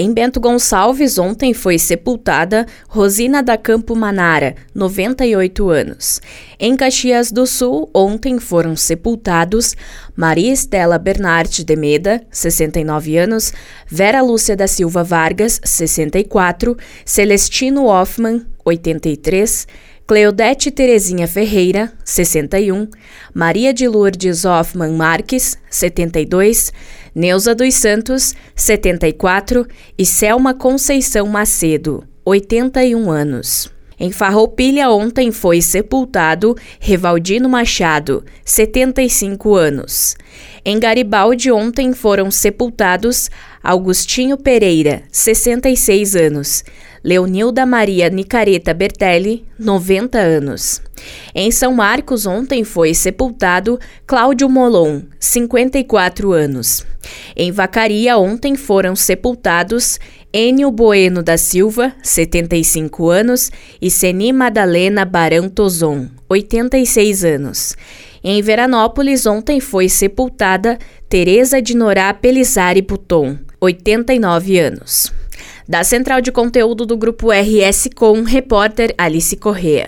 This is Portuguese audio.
Em Bento Gonçalves, ontem foi sepultada Rosina da Campo Manara, 98 anos. Em Caxias do Sul, ontem foram sepultados Maria Estela Bernardi de Meda, 69 anos, Vera Lúcia da Silva Vargas, 64, Celestino Hoffman, 83, Cleodete Terezinha Ferreira, 61, Maria de Lourdes Hoffman Marques, 72, Neuza dos Santos, 74 e Selma Conceição Macedo, 81 anos. Em Farroupilha ontem foi sepultado Revaldino Machado, 75 anos. Em Garibaldi ontem foram sepultados Augustinho Pereira, 66 anos, Leonilda Maria Nicareta Bertelli, 90 anos. Em São Marcos, ontem foi sepultado Cláudio Molon, 54 anos. Em Vacaria, ontem foram sepultados Enio Bueno da Silva, 75 anos, e Seni Madalena Barão Tozon, 86 anos. Em Veranópolis, ontem foi sepultada Teresa de Norá Pelizari Puton, 89 anos. Da central de conteúdo do grupo RS Com, repórter Alice Correa.